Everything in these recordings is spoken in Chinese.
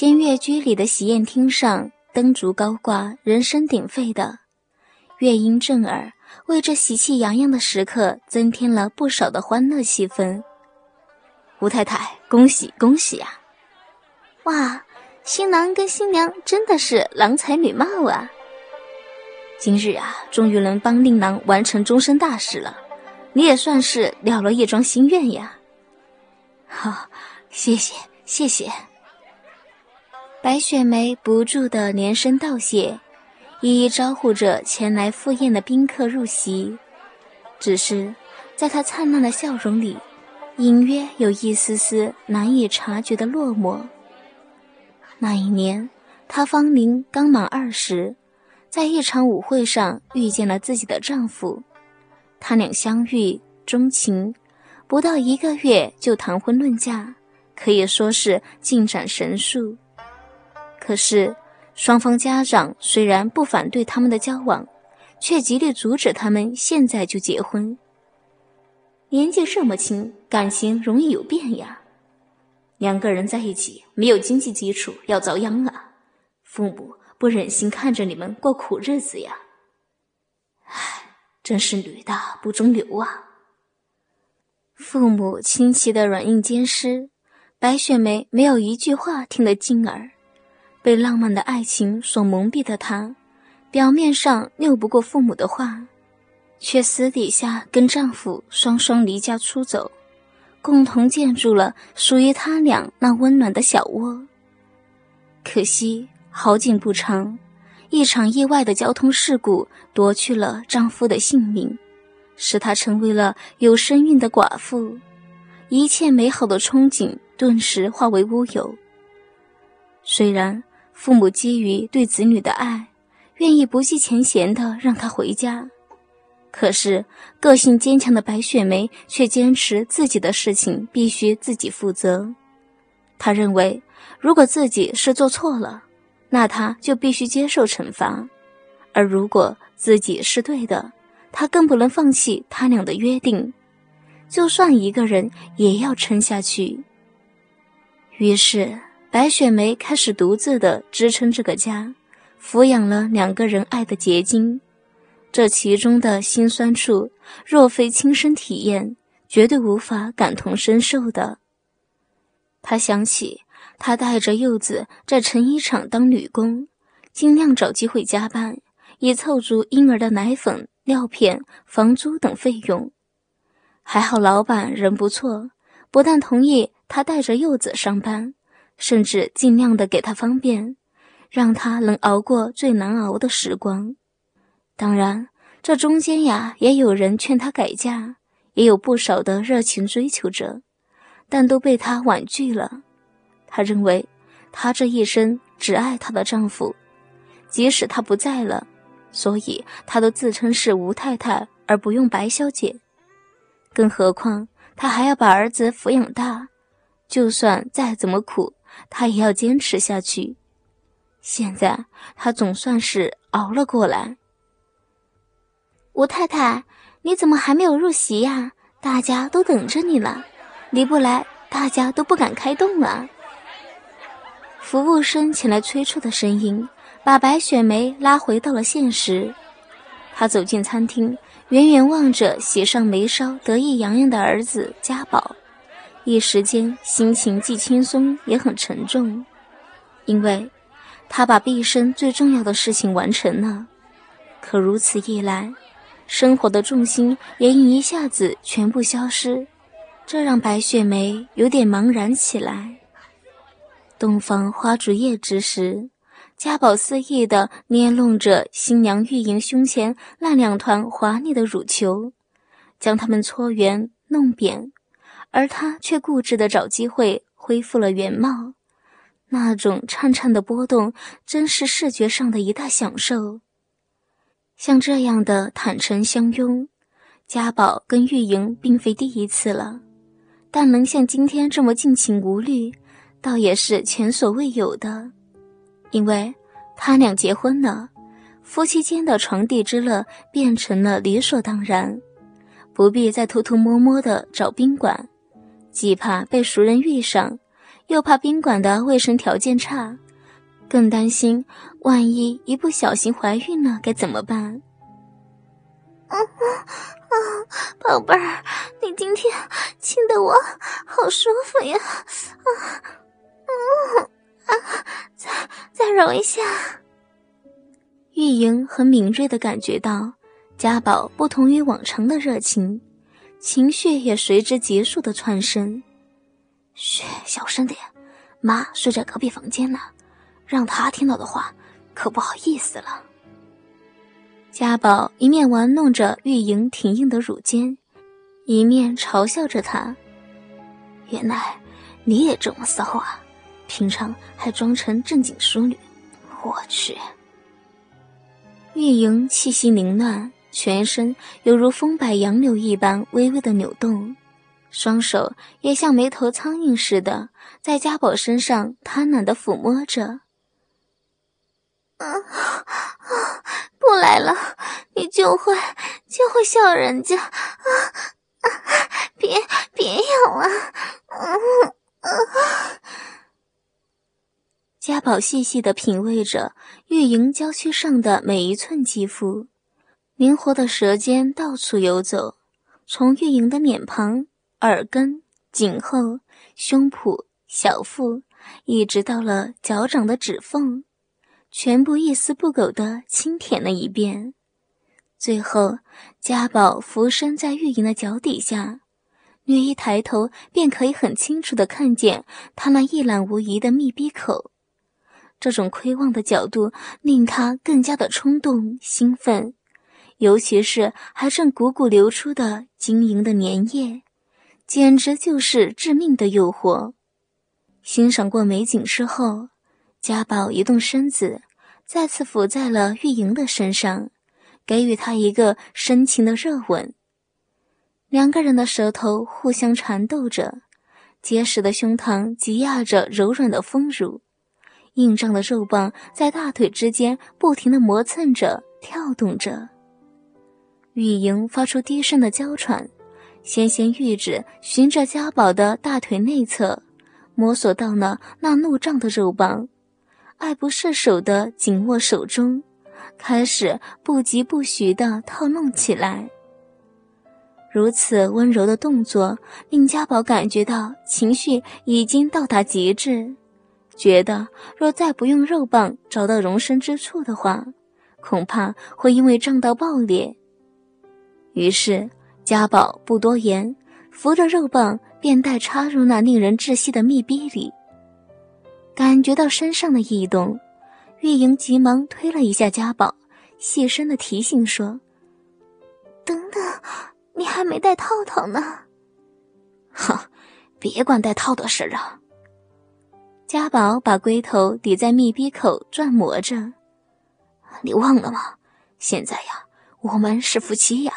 仙乐居里的喜宴厅上，灯烛高挂，人声鼎沸的，乐音震耳，为这喜气洋洋的时刻增添了不少的欢乐气氛。吴太太，恭喜恭喜呀！哇，新郎跟新娘真的是郎才女貌啊！今日啊，终于能帮令郎完成终身大事了，你也算是了了一桩心愿呀！好，谢谢谢谢。白雪梅不住的连声道谢，一一招呼着前来赴宴的宾客入席。只是，在她灿烂的笑容里，隐约有一丝丝难以察觉的落寞。那一年，她芳龄刚满二十，在一场舞会上遇见了自己的丈夫，他俩相遇钟情，不到一个月就谈婚论嫁，可以说是进展神速。可是，双方家长虽然不反对他们的交往，却极力阻止他们现在就结婚。年纪这么轻，感情容易有变呀。两个人在一起没有经济基础，要遭殃啊！父母不忍心看着你们过苦日子呀。唉，真是女大不中留啊！父母亲戚的软硬兼施，白雪梅没有一句话听得进耳。被浪漫的爱情所蒙蔽的她，表面上拗不过父母的话，却私底下跟丈夫双双离家出走，共同建筑了属于他俩那温暖的小窝。可惜好景不长，一场意外的交通事故夺去了丈夫的性命，使她成为了有身孕的寡妇，一切美好的憧憬顿时化为乌有。虽然。父母基于对子女的爱，愿意不计前嫌的让他回家。可是个性坚强的白雪梅却坚持自己的事情必须自己负责。她认为，如果自己是做错了，那她就必须接受惩罚；而如果自己是对的，她更不能放弃他俩的约定，就算一个人也要撑下去。于是。白雪梅开始独自的支撑这个家，抚养了两个人爱的结晶。这其中的辛酸处，若非亲身体验，绝对无法感同身受的。她想起，她带着柚子在成衣厂当女工，尽量找机会加班，以凑足婴儿的奶粉、尿片、房租等费用。还好老板人不错，不但同意她带着柚子上班。甚至尽量的给他方便，让他能熬过最难熬的时光。当然，这中间呀，也有人劝她改嫁，也有不少的热情追求者，但都被她婉拒了。她认为，她这一生只爱她的丈夫，即使他不在了，所以她都自称是吴太太，而不用白小姐。更何况，她还要把儿子抚养大，就算再怎么苦。他也要坚持下去。现在他总算是熬了过来。吴太太，你怎么还没有入席呀？大家都等着你呢，你不来，大家都不敢开动了。服务生前来催促的声音，把白雪梅拉回到了现实。她走进餐厅，远远望着喜上眉梢、得意洋洋的儿子家宝。一时间，心情既轻松也很沉重，因为，他把毕生最重要的事情完成了。可如此一来，生活的重心也一下子全部消失，这让白雪梅有点茫然起来。洞房花烛夜之时，家宝肆意地捏弄着新娘玉莹胸前那两团华丽的乳球，将它们搓圆弄扁。而他却固执地找机会恢复了原貌，那种颤颤的波动，真是视觉上的一大享受。像这样的坦诚相拥，家宝跟玉莹并非第一次了，但能像今天这么尽情无虑，倒也是前所未有的。因为他俩结婚了，夫妻间的床笫之乐变成了理所当然，不必再偷偷摸摸的找宾馆。既怕被熟人遇上，又怕宾馆的卫生条件差，更担心万一一不小心怀孕了该怎么办。啊啊，宝贝儿，你今天亲的我好舒服呀！啊，嗯啊，再再揉一下。玉莹很敏锐的感觉到家宝不同于往常的热情，情绪也随之急速的窜升。嘘，小声点，妈睡在隔壁房间呢，让她听到的话，可不好意思了。家宝一面玩弄着玉莹挺硬的乳尖，一面嘲笑着她：“原来你也这么骚啊，平常还装成正经淑女。我去！”玉莹气息凌乱，全身犹如风摆杨柳一般微微的扭动。双手也像没头苍蝇似的，在家宝身上贪婪的抚摸着。啊啊！不来了，你就会就会笑人家啊啊！别别咬啊！嗯啊！家宝细细的品味着玉莹娇躯上的每一寸肌肤，灵活的舌尖到处游走，从玉莹的脸庞。耳根、颈后、胸脯、小腹，一直到了脚掌的指缝，全部一丝不苟地轻舔了一遍。最后，家宝俯身在玉莹的脚底下，略一抬头，便可以很清楚地看见他那一览无遗的密闭口。这种窥望的角度令他更加的冲动兴奋，尤其是还正汩汩流出的晶莹的粘液。简直就是致命的诱惑。欣赏过美景之后，家宝移动身子，再次伏在了玉莹的身上，给予她一个深情的热吻。两个人的舌头互相缠斗着，结实的胸膛挤压着柔软的丰乳，硬胀的肉棒在大腿之间不停的磨蹭着、跳动着。玉莹发出低声的娇喘。纤纤玉指循着家宝的大腿内侧，摸索到了那怒胀的肉棒，爱不释手的紧握手中，开始不疾不徐的套弄起来。如此温柔的动作，令家宝感觉到情绪已经到达极致，觉得若再不用肉棒找到容身之处的话，恐怕会因为胀到爆裂。于是。家宝不多言，扶着肉棒便带插入那令人窒息的密闭里。感觉到身上的异动，玉莹急忙推了一下家宝，细声的提醒说：“等等，你还没戴套套呢。”“哼，别管戴套的事了。”家宝把龟头抵在密闭口转磨着。“你忘了吗？现在呀，我们是夫妻呀。”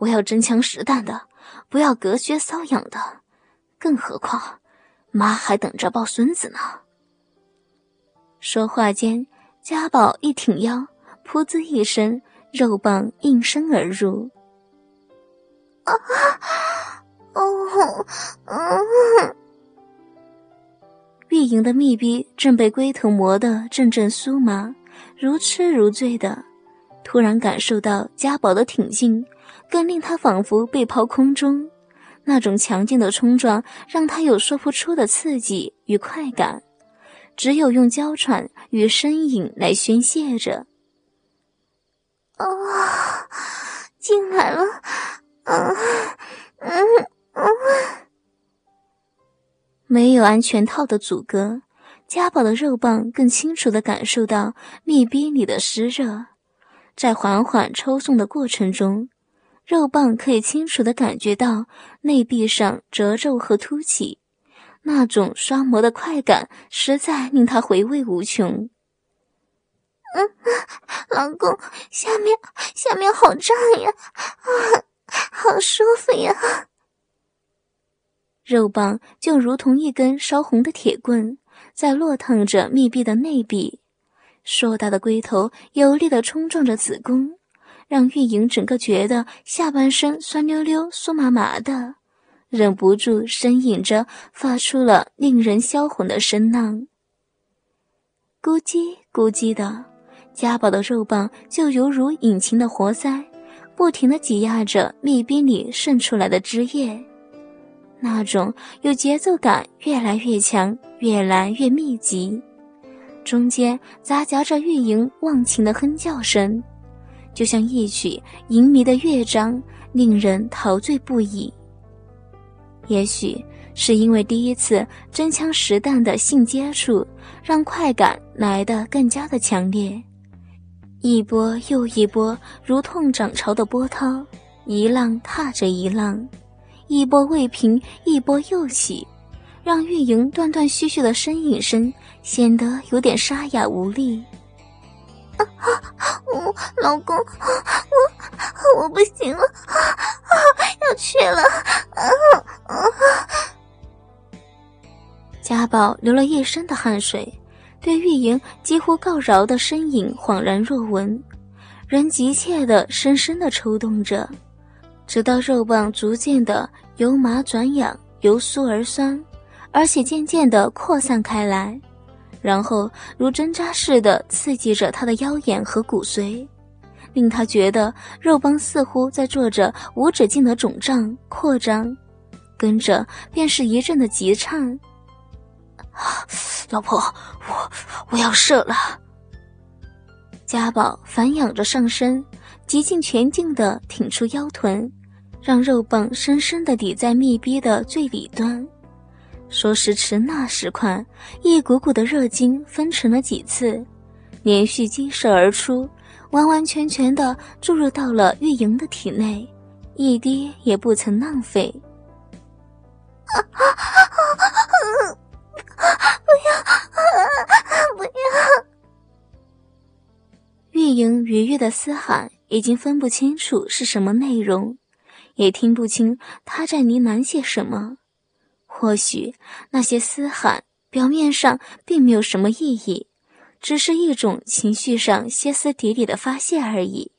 我要真枪实弹的，不要隔靴搔痒的，更何况，妈还等着抱孙子呢。说话间，家宝一挺腰，噗呲一声，肉棒应声而入。啊，哦，嗯。玉莹的密闭正被龟头磨得阵阵酥麻，如痴如醉的，突然感受到家宝的挺进。更令他仿佛被抛空中，那种强劲的冲撞让他有说不出的刺激与快感，只有用娇喘与呻吟来宣泄着。啊，进来了，嗯嗯嗯。没有安全套的阻隔，家宝的肉棒更清楚地感受到密闭里的湿热，在缓缓抽送的过程中。肉棒可以清楚的感觉到内壁上褶皱和凸起，那种刷磨的快感实在令他回味无穷。嗯，老公，下面下面好胀呀，啊，好舒服呀！肉棒就如同一根烧红的铁棍，在落烫着密闭的内壁，硕大的龟头有力的冲撞着子宫。让玉莹整个觉得下半身酸溜溜、酥麻麻的，忍不住呻吟着，发出了令人销魂的声浪。咕叽咕叽的，家宝的肉棒就犹如引擎的活塞，不停的挤压着密闭里渗出来的汁液，那种有节奏感越来越强，越来越密集，中间夹杂着玉莹忘情的哼叫声。就像一曲淫靡的乐章，令人陶醉不已。也许是因为第一次真枪实弹的性接触，让快感来得更加的强烈，一波又一波如痛涨潮的波涛，一浪踏着一浪，一波未平，一波又起，让玉莹断断续续的呻吟声显得有点沙哑无力。我 老公，我我不行了，要去了。家宝流了一身的汗水，对玉莹几乎告饶的身影恍然若闻，人急切的、深深的抽动着，直到肉棒逐渐的由麻转痒，由酥而酸，而且渐渐的扩散开来。然后如针扎似的刺激着他的腰眼和骨髓，令他觉得肉棒似乎在做着无止境的肿胀扩张，跟着便是一阵的急颤。老婆，我我要射了。家宝反仰着上身，极尽全劲地挺出腰臀，让肉棒深深地抵在密闭的最里端。说时迟，那时快，一股股的热精分成了几次，连续激射而出，完完全全的注入到了玉莹的体内，一滴也不曾浪费。不要，不要！玉莹愉悦的嘶喊，已经分不清楚是什么内容，也听不清她在呢喃些什么。或许那些嘶喊表面上并没有什么意义，只是一种情绪上歇斯底里的发泄而已。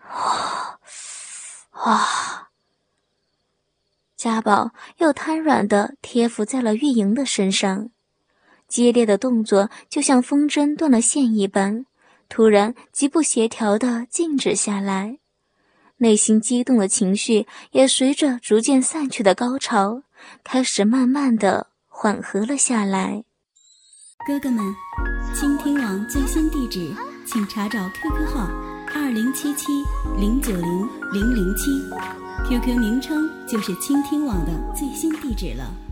啊啊！家宝又瘫软的贴伏在了玉莹的身上，激烈的动作就像风筝断了线一般，突然极不协调的静止下来，内心激动的情绪也随着逐渐散去的高潮。开始慢慢的缓和了下来。哥哥们，倾听网最新地址，请查找 QQ 号二零七七零九零零零七，QQ 名称就是倾听网的最新地址了。